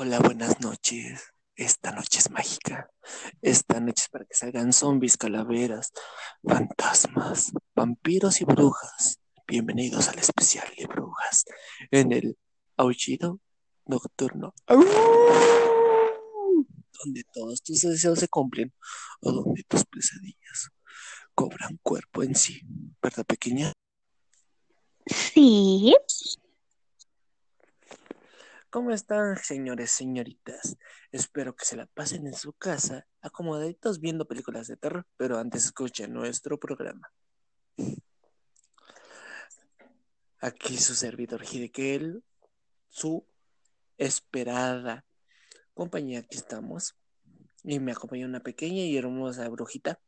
Hola, buenas noches. Esta noche es mágica. Esta noche es para que salgan zombies, calaveras, fantasmas, vampiros y brujas. Bienvenidos al especial de brujas en el aullido nocturno. Donde todos tus deseos se cumplen o donde tus pesadillas cobran cuerpo en sí. ¿Verdad, pequeña? Sí. ¿Cómo están, señores, señoritas? Espero que se la pasen en su casa, acomodaditos viendo películas de terror, pero antes escuchen nuestro programa. Aquí su servidor Hidekel, su esperada compañía, aquí estamos. Y me acompaña una pequeña y hermosa brujita.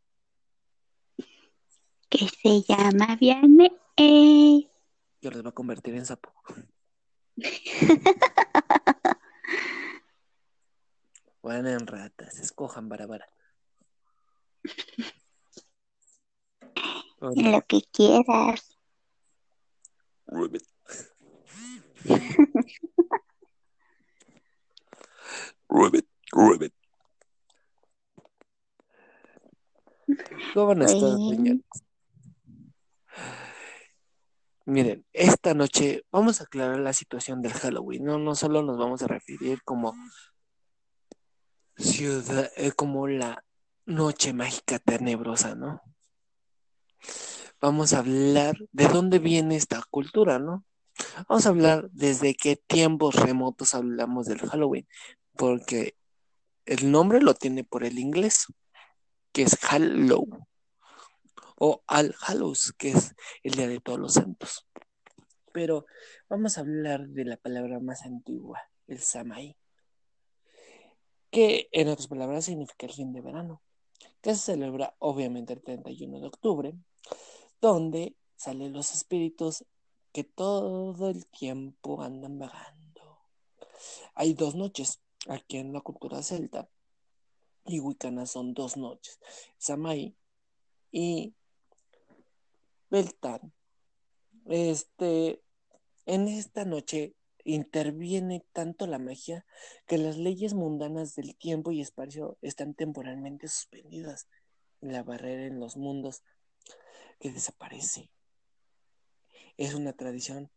Que se llama Viane. Yo los voy a convertir en sapo. Van en ratas, escojan barabara. Lo que quieras. Ribbit. Ribbit. ¿Cómo han estado, señores? Miren, esta noche vamos a aclarar la situación del Halloween. No, no solo nos vamos a referir como ciudad, eh, como la noche mágica tenebrosa, ¿no? Vamos a hablar de dónde viene esta cultura, ¿no? Vamos a hablar desde qué tiempos remotos hablamos del Halloween, porque el nombre lo tiene por el inglés, que es Hallow, o All Hallows, que es el Día de Todos los Santos. Pero vamos a hablar de la palabra más antigua, el Samhain, que en otras palabras significa el fin de verano, que se celebra obviamente el 31 de octubre, donde salen los espíritus que todo el tiempo andan vagando. Hay dos noches aquí en la cultura celta y wicana son dos noches, Samhain y Beltán. Este, en esta noche interviene tanto la magia que las leyes mundanas del tiempo y espacio están temporalmente suspendidas. La barrera en los mundos que desaparece. Es una tradición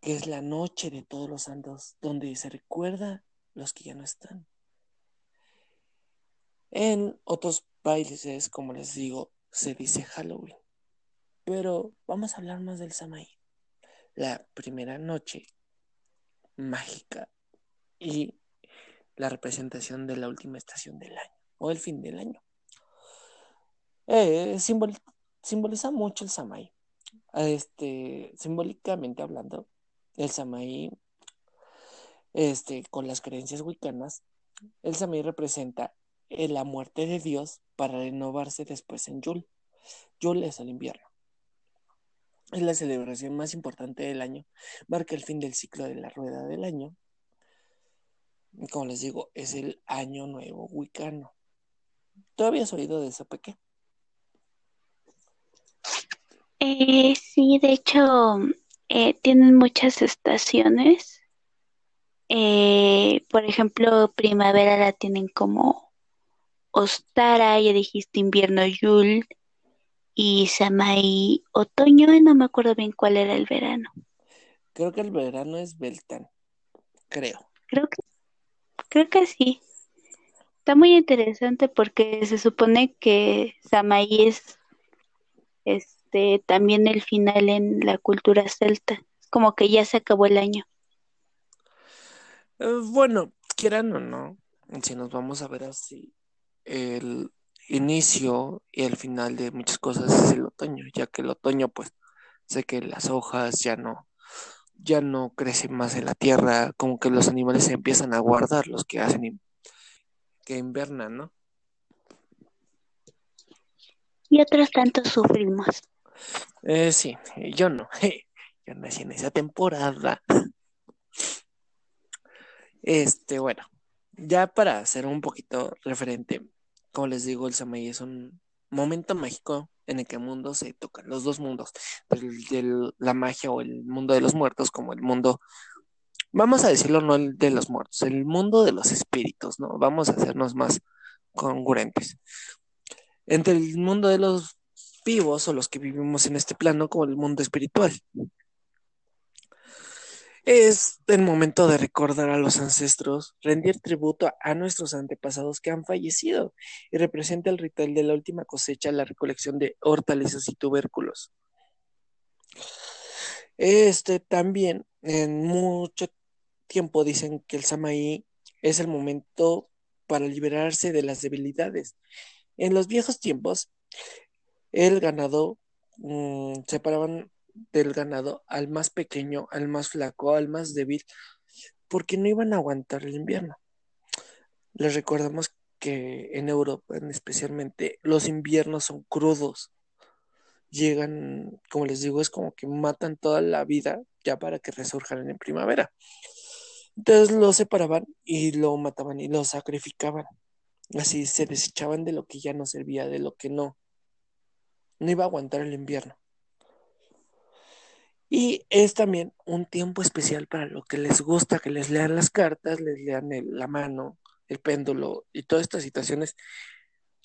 que es la noche de todos los santos, donde se recuerda los que ya no están. En otros países, como les digo, se dice Halloween. Pero vamos a hablar más del Samhain. La primera noche mágica y la representación de la última estación del año o el fin del año. Eh, simbol- simboliza mucho el Samhain. Este, simbólicamente hablando, el Samhain, este, con las creencias wicanas, el Samhain representa la muerte de Dios para renovarse después en Yule. Yule es el invierno. Es la celebración más importante del año. Marca el fin del ciclo de la rueda del año. Como les digo, es el año nuevo wicano. ¿Tú habías oído de eso, Peque? Eh, sí, de hecho, eh, tienen muchas estaciones. Eh, por ejemplo, primavera la tienen como Ostara, ya dijiste invierno Yule, y Samhain otoño, y no me acuerdo bien cuál era el verano. Creo que el verano es Beltán. Creo. Creo que, creo que sí. Está muy interesante porque se supone que Samhain es este también el final en la cultura celta. Como que ya se acabó el año. Eh, bueno, quieran o no, si nos vamos a ver así, el inicio y el final de muchas cosas es el otoño, ya que el otoño, pues, sé que las hojas ya no, ya no crecen más en la tierra, como que los animales se empiezan a guardar, los que hacen que invernan, ¿no? Y otros tantos sufrimos. Eh, sí, yo no, yo nací en esa temporada. Este, bueno, ya para hacer un poquito referente, como les digo, el Samhain es un momento mágico en el que mundos se tocan, los dos mundos, el de la magia o el mundo de los muertos como el mundo vamos a decirlo no el de los muertos, el mundo de los espíritus, ¿no? Vamos a hacernos más congruentes. Entre el mundo de los vivos o los que vivimos en este plano como el mundo espiritual. Es el momento de recordar a los ancestros, rendir tributo a nuestros antepasados que han fallecido y representa el ritual de la última cosecha, la recolección de hortalizas y tubérculos. Este también, en mucho tiempo dicen que el Samaí es el momento para liberarse de las debilidades. En los viejos tiempos, el ganado mm, separaban del ganado al más pequeño, al más flaco, al más débil, porque no iban a aguantar el invierno. Les recordamos que en Europa, especialmente, los inviernos son crudos. Llegan, como les digo, es como que matan toda la vida ya para que resurjan en primavera. Entonces lo separaban y lo mataban y lo sacrificaban. Así se desechaban de lo que ya no servía, de lo que no. No iba a aguantar el invierno. Y es también un tiempo especial para lo que les gusta, que les lean las cartas, les lean la mano, el péndulo y todas estas situaciones.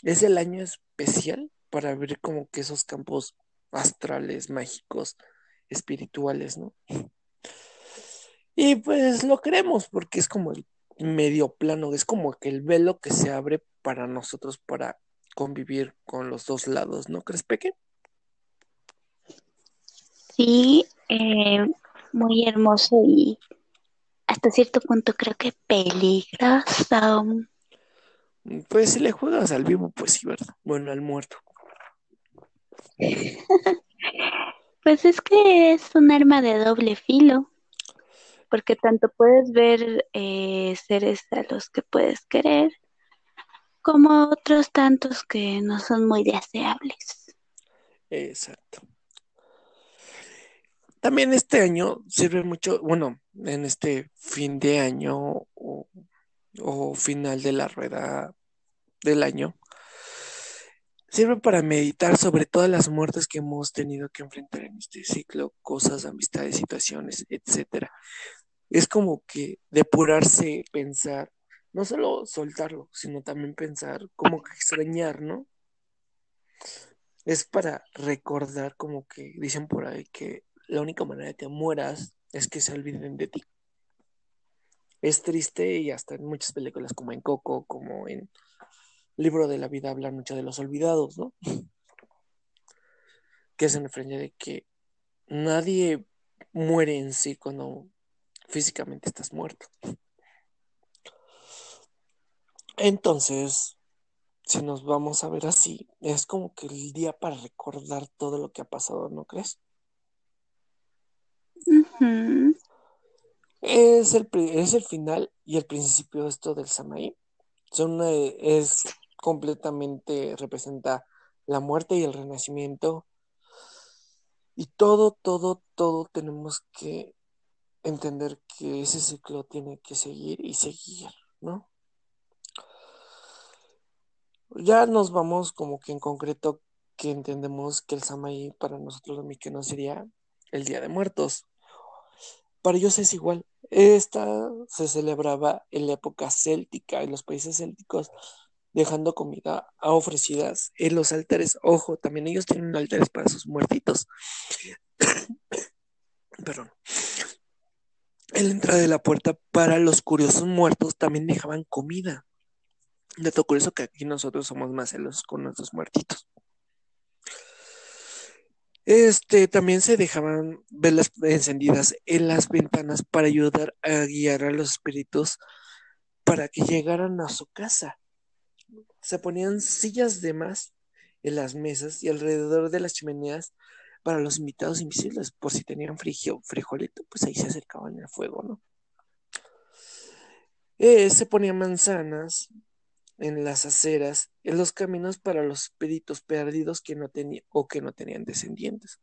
Es el año especial para abrir como que esos campos astrales, mágicos, espirituales, ¿no? Y pues lo queremos porque es como el medio plano, es como que el velo que se abre para nosotros para convivir con los dos lados, ¿no crees, Peque? Sí, eh, muy hermoso y hasta cierto punto creo que peligroso. Pues si le juegas al vivo, pues sí, ¿verdad? Bueno, al muerto. pues es que es un arma de doble filo, porque tanto puedes ver eh, seres a los que puedes querer, como otros tantos que no son muy deseables. Exacto. También este año sirve mucho, bueno, en este fin de año o, final de la rueda del año, sirve para meditar sobre todas las muertes que hemos tenido que enfrentar en este ciclo, cosas, amistades, situaciones, etcétera. Es como que depurarse, pensar, no solo soltarlo, sino también pensar, como que extrañar, ¿no? Es para recordar, como que dicen por ahí que la única manera de que mueras es que se olviden de ti. Es triste y hasta en muchas películas como en Coco, como en Libro de la Vida hablan mucho de los olvidados, ¿no? que se referencia de que nadie muere en sí cuando físicamente estás muerto. Entonces, si nos vamos a ver así, es como que el día para recordar todo lo que ha pasado, ¿no crees? Es, el, es el final y el principio esto del Samaí. Son, es completamente, representa la muerte y el renacimiento. Y todo, todo, todo tenemos que entender que ese ciclo tiene que seguir y seguir, ¿no? Ya nos vamos como que en concreto que entendemos que el Samaí para nosotros los no sería el Día de Muertos. Para ellos es igual. Esta se celebraba en la época céltica, en los países célticos, dejando comida ofrecidas en los altares. Ojo, también ellos tienen altares para sus muertitos. Perdón. En la entrada de la puerta para los curiosos muertos también dejaban comida. Dato curioso que aquí nosotros somos más celosos con nuestros muertitos. Este, también se dejaban velas encendidas en las ventanas para ayudar a guiar a los espíritus para que llegaran a su casa. Se ponían sillas de más en las mesas y alrededor de las chimeneas para los invitados invisibles, por si tenían frigio, frijolito, pues ahí se acercaban al fuego, ¿no? Eh, se ponían manzanas, en las aceras, en los caminos para los espíritus perdidos que no tenían o que no tenían descendientes.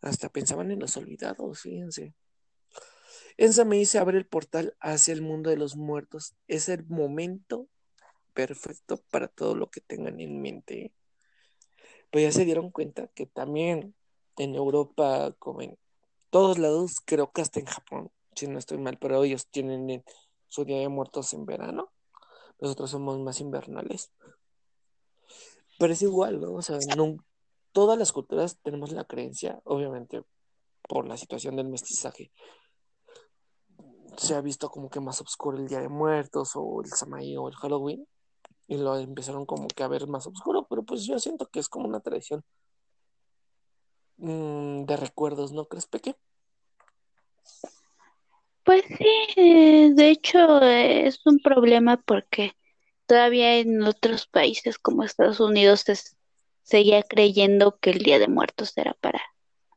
Hasta pensaban en los olvidados, fíjense. En Samei se abre el portal hacia el mundo de los muertos. Es el momento perfecto para todo lo que tengan en mente. Pues ya se dieron cuenta que también en Europa, como en todos lados, creo que hasta en Japón, si no estoy mal, pero ellos tienen su Día de Muertos en verano. Nosotros somos más invernales. Pero es igual, ¿no? O sea, no, todas las culturas tenemos la creencia, obviamente, por la situación del mestizaje. Se ha visto como que más oscuro el Día de Muertos o el Samaí o el Halloween. Y lo empezaron como que a ver más oscuro, pero pues yo siento que es como una tradición mm, de recuerdos, ¿no crees, Peque? Pues sí, de hecho es un problema porque todavía en otros países como Estados Unidos se seguía creyendo que el Día de Muertos era para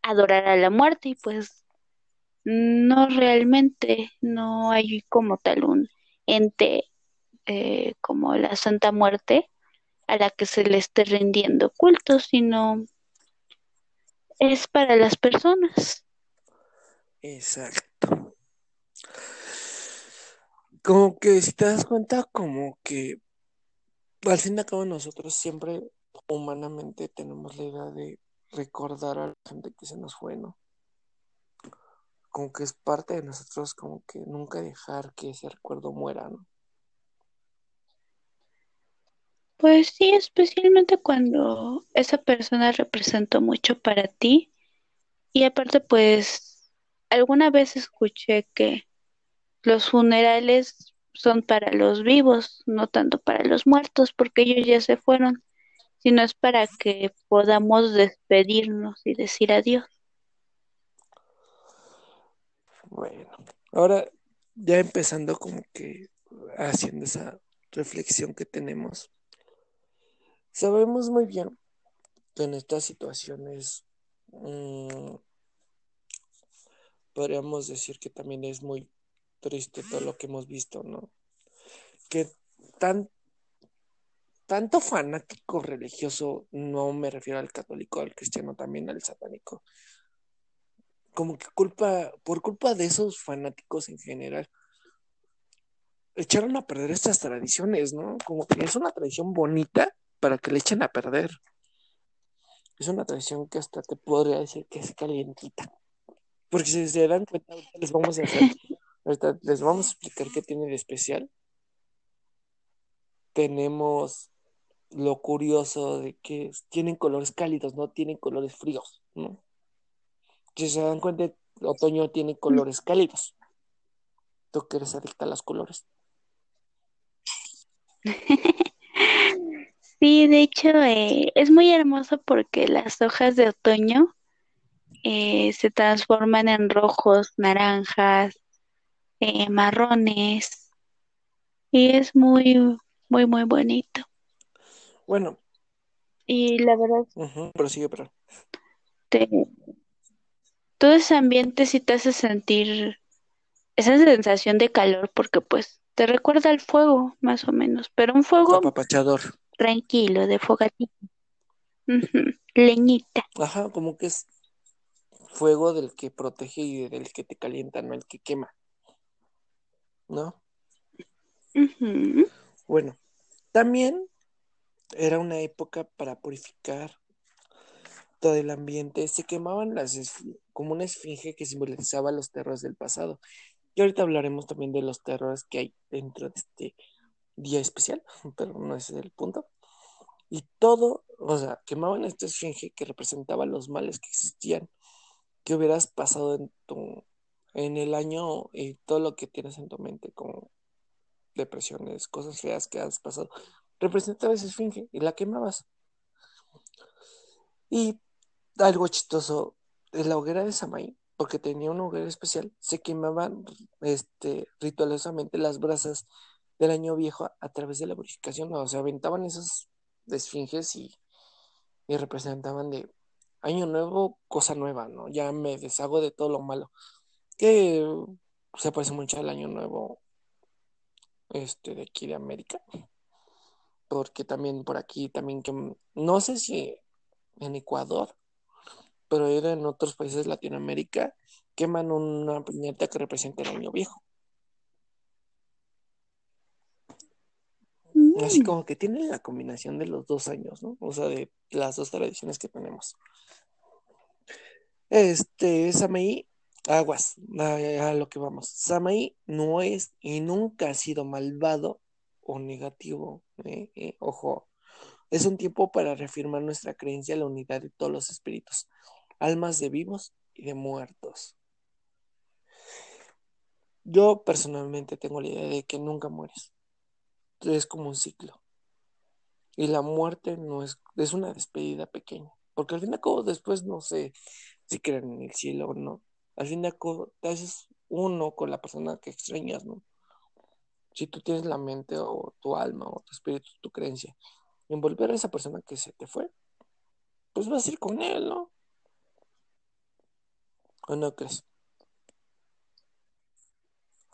adorar a la muerte y pues no realmente, no hay como tal un ente eh, como la Santa Muerte a la que se le esté rindiendo culto, sino es para las personas. Exacto. Como que si te das cuenta, como que al fin y al cabo nosotros siempre humanamente tenemos la idea de recordar a la gente que se nos fue, ¿no? Como que es parte de nosotros, como que nunca dejar que ese recuerdo muera, ¿no? Pues sí, especialmente cuando esa persona representó mucho para ti. Y aparte, pues, alguna vez escuché que los funerales son para los vivos, no tanto para los muertos, porque ellos ya se fueron, sino es para que podamos despedirnos y decir adiós. Bueno, ahora ya empezando como que haciendo esa reflexión que tenemos, sabemos muy bien que en estas situaciones mmm, podríamos decir que también es muy triste todo lo que hemos visto, ¿no? Que tan, tanto fanático religioso, no me refiero al católico, al cristiano, también al satánico, como que culpa, por culpa de esos fanáticos en general, echaron a perder estas tradiciones, ¿no? Como que es una tradición bonita para que le echen a perder. Es una tradición que hasta te podría decir que es calientita. Porque si se dan cuenta, les vamos a hacer Ahorita les vamos a explicar qué tiene de especial. Tenemos lo curioso de que tienen colores cálidos, no tienen colores fríos, ¿no? Si se dan cuenta, el otoño tiene colores cálidos. ¿Tú que eres adicta a los colores? Sí, de hecho eh, es muy hermoso porque las hojas de otoño eh, se transforman en rojos, naranjas, eh, marrones. Y es muy, muy, muy bonito. Bueno. Y la verdad. pero sigue, pero. todo ese ambiente sí te hace sentir esa sensación de calor porque pues te recuerda al fuego, más o menos. Pero un fuego. Apapachador. Tranquilo, de fogatito. Leñita. Ajá, como que es fuego del que protege y del que te calienta, no el que quema. ¿No? Bueno, también era una época para purificar todo el ambiente. Se quemaban las como una esfinge que simbolizaba los terrores del pasado. Y ahorita hablaremos también de los terrores que hay dentro de este día especial, pero no ese es el punto. Y todo, o sea, quemaban esta esfinge que representaba los males que existían, que hubieras pasado en tu en el año y todo lo que tienes en tu mente, como depresiones, cosas feas que has pasado, representaba esa esfinge y la quemabas. Y algo chistoso, en la hoguera de Samay, porque tenía una hoguera especial, se quemaban este, ritualosamente las brasas del año viejo a, través de la purificación, o sea, aventaban esas esfinges y, y representaban de año nuevo, cosa nueva, ¿no? Ya me deshago de todo lo malo que se parece mucho al año nuevo este de aquí de América. Porque también por aquí también que no sé si en Ecuador pero en otros países de Latinoamérica queman una piñata que representa el año viejo. Así mm. como que tiene la combinación de los dos años no o sea de las dos tradiciones que tenemos. Este Samaí aguas, a, lo que vamos. Samaí no es y nunca ha sido malvado o negativo. eh, eh, ojo, es un tiempo para reafirmar nuestra creencia en la unidad de todos los espíritus, almas de vivos y de muertos. Yo personalmente tengo la idea de que nunca mueres. Es como un ciclo. Y la muerte no es, es una despedida pequeña. Porque al fin y al cabo después no sé si creen en el cielo o no. Al fin al cabo te haces uno con la persona que extrañas, ¿no? Si tú tienes la mente o tu alma o tu espíritu, tu creencia, en volver a esa persona que se te fue, pues vas a ir con él, ¿no? ¿O no crees?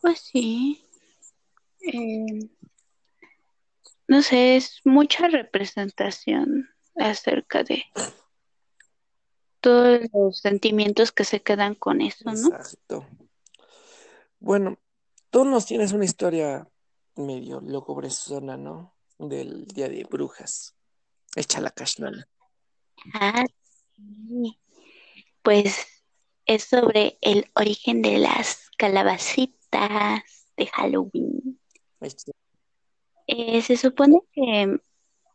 Pues sí. Eh, no sé, es mucha representación acerca de todos los sentimientos que se quedan con eso, ¿no? Exacto. Bueno, tú nos tienes una historia medio logobresona, ¿no? Del Día de Brujas. Échala, Cashnala. Ah, sí. Pues es sobre el origen de las calabacitas de Halloween. Eh, se supone que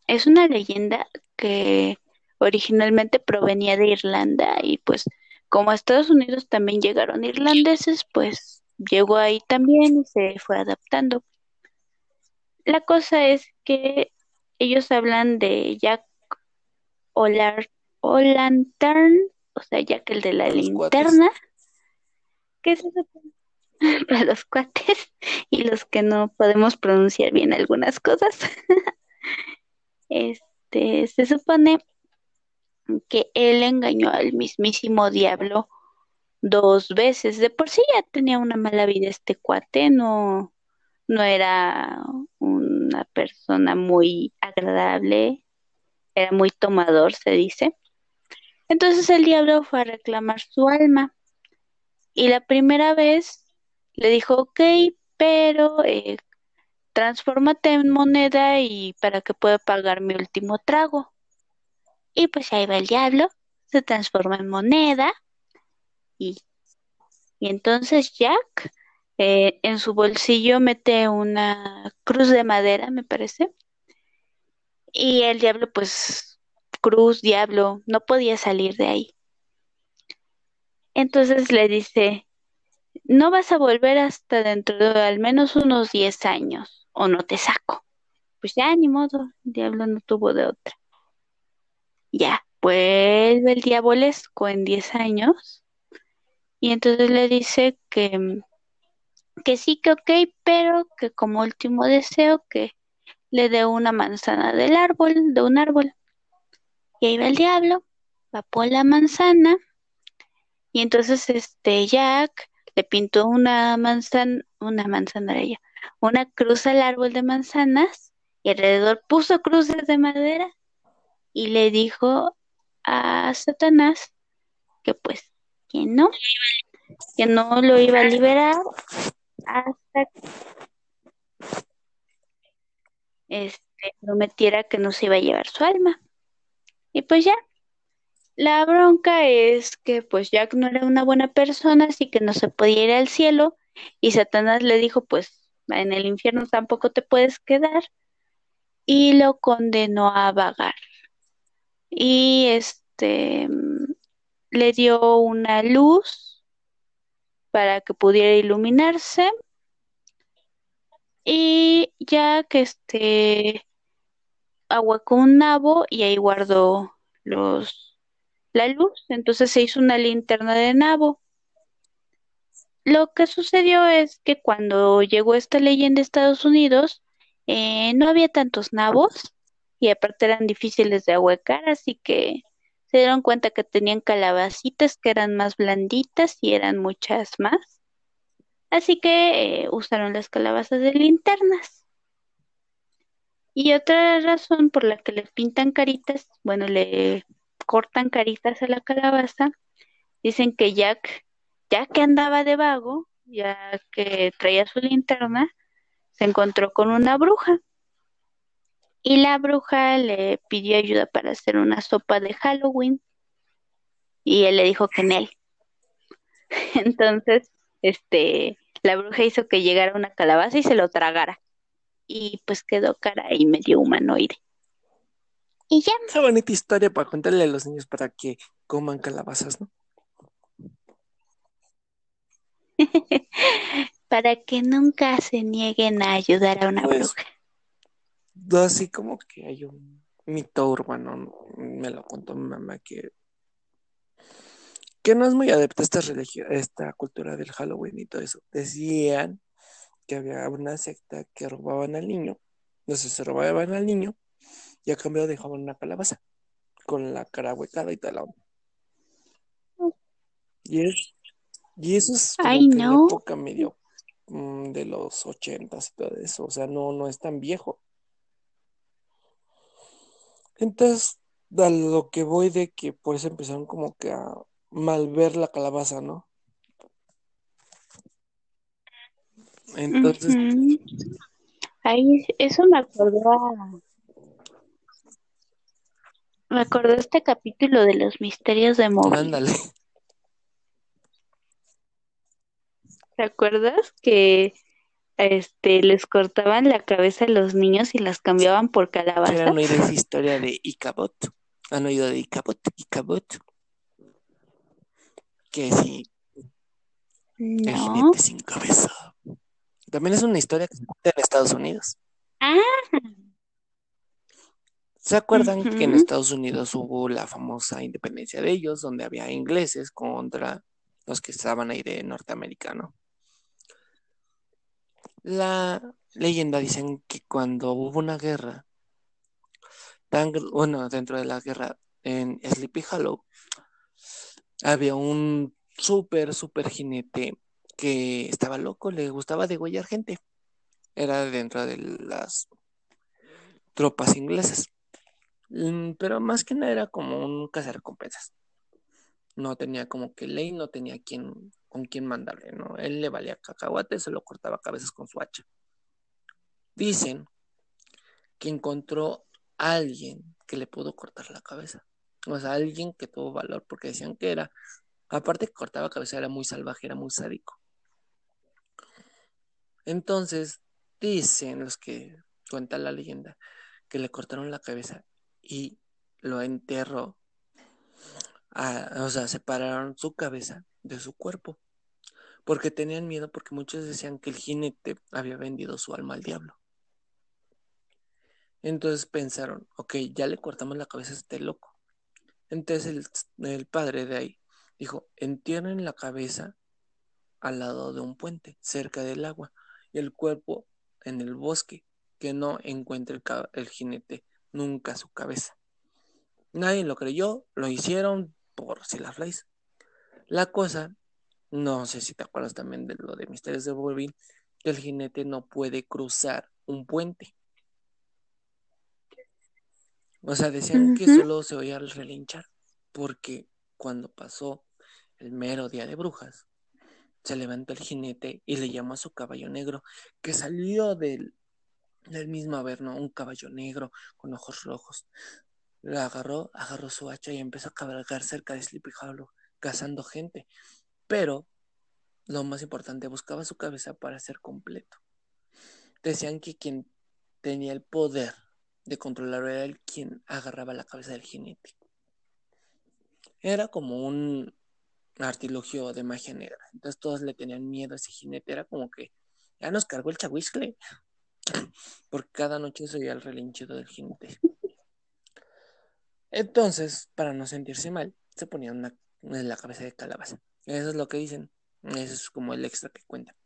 es una leyenda que originalmente provenía de Irlanda y pues como a Estados Unidos también llegaron irlandeses, pues llegó ahí también y se fue adaptando. La cosa es que ellos hablan de Jack O'Lantern, o sea, Jack el de la los linterna, que se supone para los cuates y los que no podemos pronunciar bien algunas cosas. Este, se supone que él engañó al mismísimo diablo dos veces. De por sí ya tenía una mala vida este cuate, no, no era una persona muy agradable, era muy tomador, se dice. Entonces el diablo fue a reclamar su alma y la primera vez le dijo, ok, pero eh, transfórmate en moneda y para que pueda pagar mi último trago. Y pues ahí va el diablo, se transforma en moneda y, y entonces Jack eh, en su bolsillo mete una cruz de madera, me parece. Y el diablo, pues, cruz, diablo, no podía salir de ahí. Entonces le dice, no vas a volver hasta dentro de al menos unos 10 años o no te saco. Pues ya, ni modo, el diablo no tuvo de otra. Ya, vuelve el diabolesco en 10 años y entonces le dice que, que sí, que ok, pero que como último deseo que le dé una manzana del árbol, de un árbol. Y ahí va el diablo, va por la manzana y entonces este Jack le pintó una manzana, una manzana ella, una cruz al árbol de manzanas y alrededor puso cruces de madera y le dijo a Satanás que pues que no, que no lo iba a liberar hasta que este, prometiera que no se iba a llevar su alma. Y pues ya, la bronca es que pues Jack no era una buena persona, así que no se podía ir al cielo y Satanás le dijo pues en el infierno tampoco te puedes quedar y lo condenó a vagar. Y este le dio una luz para que pudiera iluminarse. Y Jack este ahuecó un nabo y ahí guardó los la luz, entonces se hizo una linterna de nabo. Lo que sucedió es que cuando llegó esta leyenda a Estados Unidos, eh, no había tantos nabos y aparte eran difíciles de ahuecar, así que se dieron cuenta que tenían calabacitas que eran más blanditas y eran muchas más. Así que eh, usaron las calabazas de linternas. Y otra razón por la que le pintan caritas, bueno, le cortan caritas a la calabaza, dicen que Jack, ya que andaba de vago, ya que traía su linterna, se encontró con una bruja. Y la bruja le pidió ayuda para hacer una sopa de Halloween. Y él le dijo que en él. Entonces, este, la bruja hizo que llegara una calabaza y se lo tragara. Y pues quedó cara y medio humanoide. Y ya. Qué bonita historia para contarle a los niños para que coman calabazas, ¿no? para que nunca se nieguen a ayudar a una Pues, bruja. Así como que hay un mito urbano, me lo contó mi mamá, que, que no es muy adepta a esta religión, a esta cultura del Halloween y todo eso. Decían que había una secta que robaban al niño, no sé, se robaban al niño y a cambio dejaban una calabaza con la cara huecada y tal. Y, es, y eso es como Ay, no. época medio mm, de los ochentas y todo eso, o sea, no, no es tan viejo. Entonces, a lo que voy de que por eso empezaron como que a malver la calabaza, ¿no? Entonces, Ujú. Ay, eso me acordó a... Me acordó este capítulo de los misterios de móvil. ándale. ¿Te acuerdas que este les cortaban la cabeza a los niños y las cambiaban por ¿Quieran calabazas? oír esa historia de Icabot? ¿Han oído de Icabot? Icabot. Que sí, el No. jinete sin cabeza. También es una historia que se cuenta en Estados Unidos. Ah, ¿Se acuerdan que en. Estados Unidos hubo la famosa independencia de ellos, donde había ingleses contra los que estaban ahí de norteamericano? La leyenda dicen que cuando hubo una guerra, tan, bueno, dentro de la guerra en Sleepy Hollow, había un súper, súper jinete que estaba loco, le gustaba degollar gente. Era dentro de las tropas inglesas. Mm, Pero más que nada era como un cazarrecompensas. No tenía como que ley, no tenía quien, con quién mandarle, ¿no? Él le valía cacahuate, se lo cortaba cabezas con su hacha. Dicen que encontró a alguien que le pudo cortar la cabeza. O sea, alguien que tuvo valor, porque decían que era, aparte que cortaba cabeza, era muy salvaje, era muy sádico. Entonces, dicen los que cuentan la leyenda, que le cortaron la cabeza y lo enterró. a- o sea, separaron su cabeza de su cuerpo. Porque tenían miedo, porque muchos decían que el jinete había vendido su alma al diablo. Entonces pensaron, ok, ya le cortamos la cabeza a este loco. Entonces el, el padre de ahí dijo, entierren la cabeza al lado de un puente, cerca del agua, y el cuerpo en el bosque, que no encuentre el, jinete nunca su cabeza. Nadie lo creyó, lo hicieron por si las flies. La cosa, no sé si te acuerdas también de lo de Misterios de Wolverine, que el jinete no puede cruzar un puente. O sea, decían que solo se oía el relinchar, porque cuando pasó el mero día de brujas, se levantó el jinete y le llamó a su caballo negro, que salió del, del mismo averno, un caballo negro con ojos rojos. Lo agarró, agarró su hacha y empezó a cabalgar cerca de Sleepy Hollow, cazando gente. Pero, lo más importante, buscaba su cabeza para ser completo. Decían que quien tenía el poder de controlarlo era el quien agarraba la cabeza del jinete. Era como un artilugio de magia negra. Entonces todos le tenían miedo a ese jinete. Era como que ya nos cargó el chahuiscle. Porque cada noche se oía el relinchido del jinete. Entonces, para no sentirse mal, se ponía una en la cabeza de calabaza. Eso es lo que dicen. Eso es como el extra que cuentan.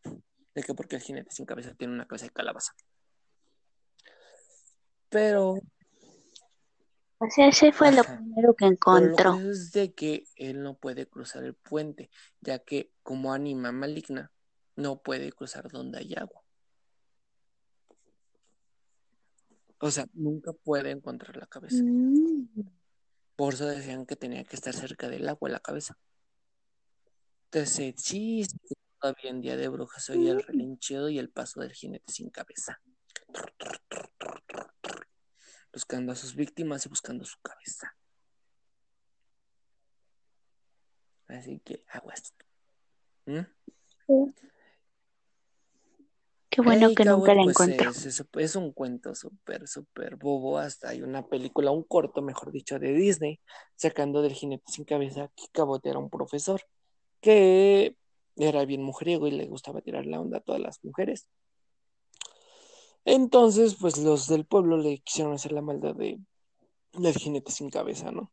De que porque el jinete sin cabeza tiene una cabeza de calabaza. Pero, O sea, ese fue lo primero que pero lo encontró. curioso es de que él no puede cruzar el puente, ya que como anima maligna, no puede cruzar donde hay agua. O sea, nunca puede encontrar la cabeza. Mm. Por eso decían que tenía que estar cerca del agua la cabeza. Entonces, sí, sí, todavía en Día de Brujas oía el relinchido y el paso del jinete sin cabeza. Buscando a sus víctimas y buscando su cabeza. Así que aguas. ¿Mm? Qué bueno Hey, que nunca la pues encontró. es, es- es un cuento súper, súper bobo. Hasta hay una película, un corto, mejor dicho, de Disney, sacando del jinete sin cabeza que Cabot era un profesor que era bien mujeriego y le gustaba tirar la onda a todas las mujeres. Entonces, pues los del pueblo le quisieron hacer la maldad de, del jinete sin cabeza, ¿no?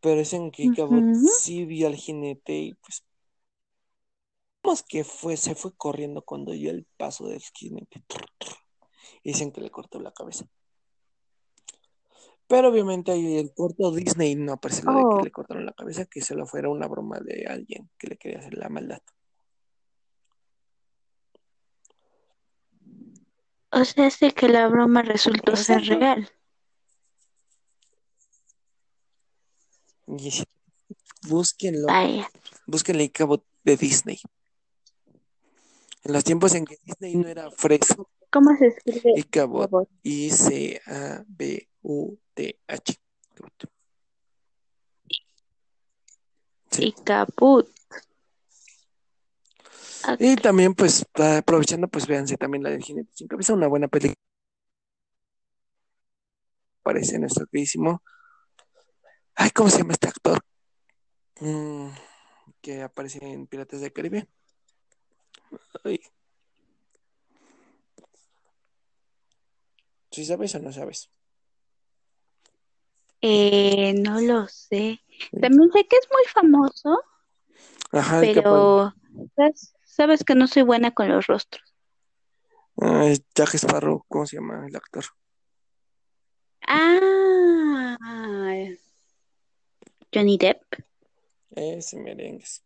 Pero es en que Cabot sí vio al jinete y pues Vemos que fue, se fue corriendo cuando oyó el paso del jinete. Y dicen que le cortó la cabeza. Pero obviamente ahí el corto Disney no aparece lo de Oh, que le cortaron la cabeza, que solo fuera una broma de alguien que le quería hacer la maldad. o sea, sé que la broma resultó ser real. Y búsquenlo, Vaya. búsquenle el cabo de Disney. En los tiempos en que Disney no era fresco, ¿Cómo se escribe y Cabot, Sí. Y Caput. Y también, pues, aprovechando, pues véanse también la del jinete sin cabeza, una buena película. Parece nuestro queridísimo. Ay, ¿cómo se llama este actor? Mm, que aparece en Piratas del Caribe. Ay. ¿Sí sabes o no sabes? Eh, no lo sé. También sé que es muy famoso, Ajá, pero ¿sabes? sabes que no soy buena con los rostros. Ah, Jack Sparrow, ¿cómo se llama el actor? Ah, Johnny Depp. Ese merengues.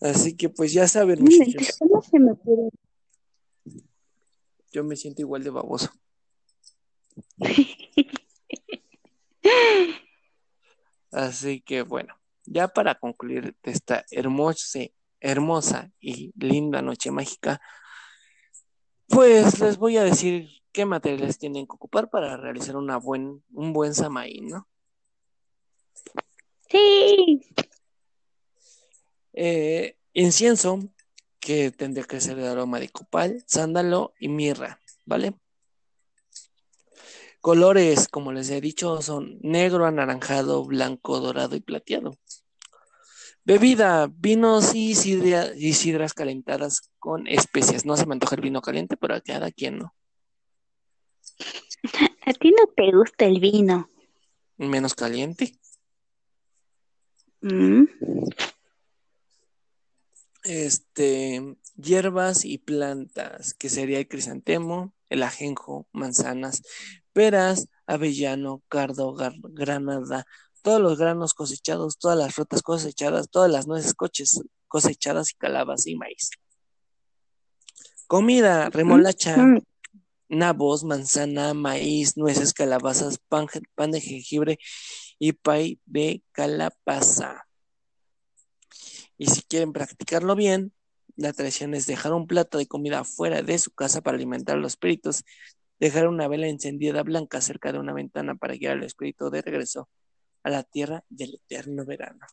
Así que, pues ya saben, muchachos, ¿Cómo se me ocurre? Yo me siento igual de baboso. Así que, bueno, ya para concluir esta hermosa, hermosa y linda noche mágica, pues les voy a decir qué materiales tienen que ocupar para realizar una buen, un buen samaí, ¿no? Sí. Eh, incienso, que tendría que ser de aroma de copal, sándalo y mirra, ¿vale? Colores, como les he dicho, son negro, anaranjado, blanco, dorado y plateado. Bebida, vinos y, sidra- y sidras calentadas con especias. No se me antoja el vino caliente, pero a cada quien no. A ti no te gusta el vino. Menos caliente. Mm. Este, hierbas y plantas, que sería el crisantemo, el ajenjo, manzanas, peras, avellano, cardo, gar- granada, todos los granos cosechados, todas las frutas cosechadas, todas las nueces coches- cosechadas y calabas y maíz. Comida, remolacha, Mm. nabos, manzana, maíz, nueces, calabazas, pan, pan de jengibre y pay de calabaza. Y si quieren practicarlo bien, la tradición es dejar un plato de comida fuera de su casa para alimentar a los espíritus, dejar una vela encendida blanca cerca de una ventana para guiar al espíritu de regreso a la tierra del eterno verano.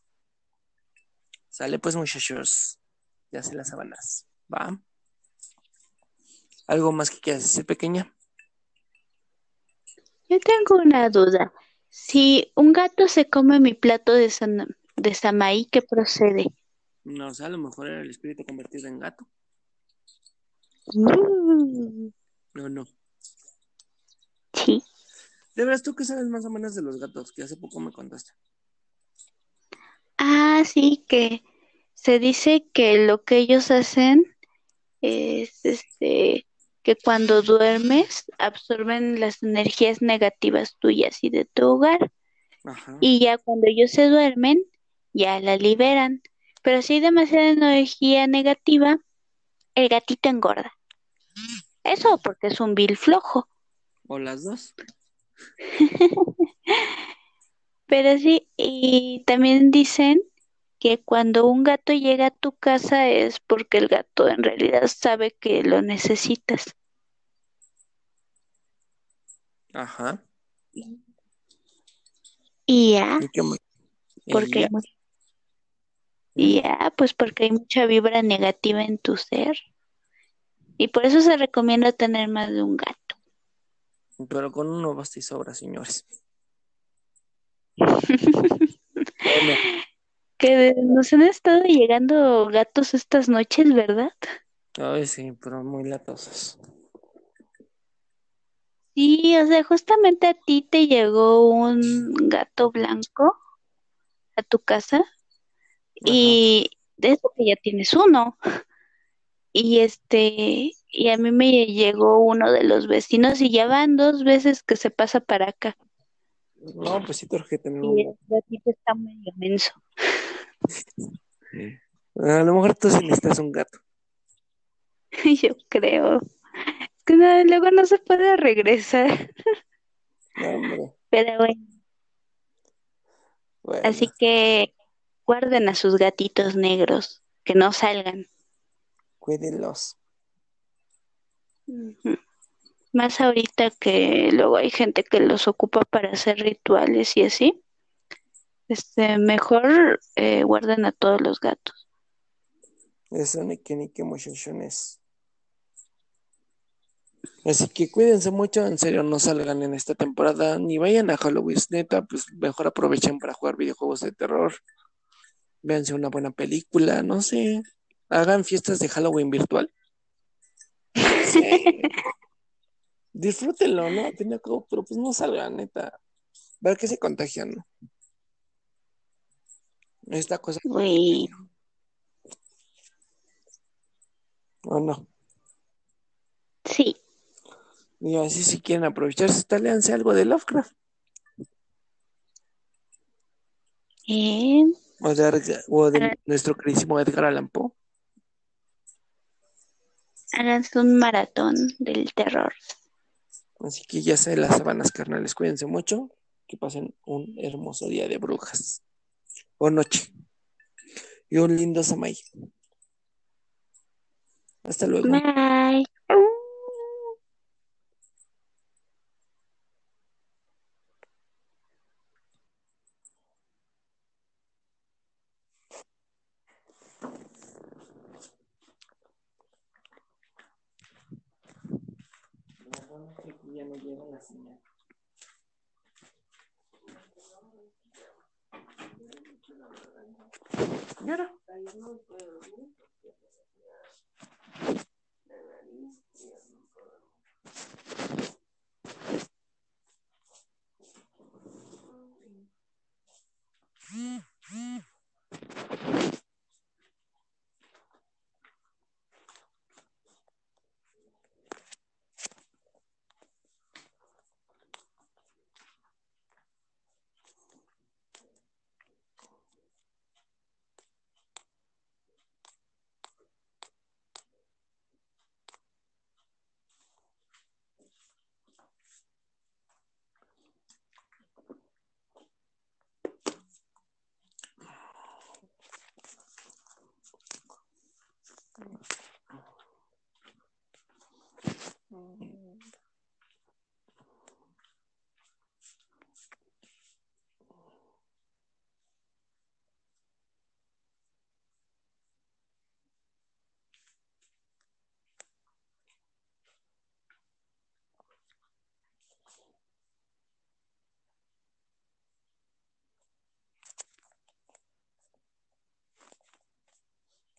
Sale pues muchachos, ya se las sábanas, ¿va? ¿Algo más que quieras decir, pequeña? Yo tengo una duda. Si un gato se come mi plato de, san- de samaí, ¿qué procede? No, o sea, a lo mejor era el espíritu convertido en gato. Mm. No, no. Sí. De veras, ¿tú qué sabes más o menos de los gatos? Que hace poco me contaste. Ah, sí, que se dice que lo que ellos hacen es este que cuando duermes absorben las energías negativas tuyas y de tu hogar Ajá. y ya cuando ellos se duermen ya la liberan. Pero si hay demasiada energía negativa, el gatito engorda. Eso porque es un vil flojo. ¿O las dos? Pero sí, y también dicen que cuando un gato llega a tu casa es porque el gato en realidad sabe que lo necesitas. Ajá. Y ya, ¿Y qué más? porque Y ya. pues porque hay mucha vibra negativa en tu ser. Y por eso se recomienda tener más de un gato. Pero con uno basta y sobra, señores. Bueno, Que nos han estado llegando gatos estas noches, ¿verdad? ay, sí, pero muy latosos. Sí, o sea, justamente a ti te llegó un gato blanco a tu casa. Y de eso que ya tienes uno. Y este, y a mí me llegó uno de los vecinos y ya van dos veces que se pasa para acá. No, pues sí, que tener Y el gatito está medio menso. A lo mejor tú sí necesitas un gato. Yo creo. Es que no, luego no se puede regresar. No, hombre. Pero bueno, Bueno, así que guarden a sus gatitos negros, que no salgan. cuídenlos. Más ahorita que luego hay gente que los ocupa para hacer rituales y así. Este, mejor eh, guarden a todos los gatos. Eso ni que ni que muchachones. Así que cuídense mucho, en serio, no salgan en esta temporada, ni vayan a Halloween, neta, pues mejor aprovechen para jugar videojuegos de terror, véanse una buena película, no sé, hagan fiestas de Halloween virtual. Sí. Disfrútenlo, ¿no? Al cabo, pero pues no salgan, neta. Ver que se contagian, ¿no? Esta cosa, Uy, o no. sí. Y así si quieren aprovecharse, está, léanse algo de Lovecraft. Eh, O de, Edgar- o de nuestro queridísimo Edgar Allan Poe. háganse un maratón del terror. Así que ya sé, las sabanas carnales, cuídense mucho. Que pasen un hermoso día de brujas. O noche. Y un lindo Samay. Hasta luego. Bye.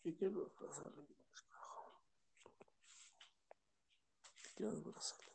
Стеклянную бросали. Стеклянную бросали.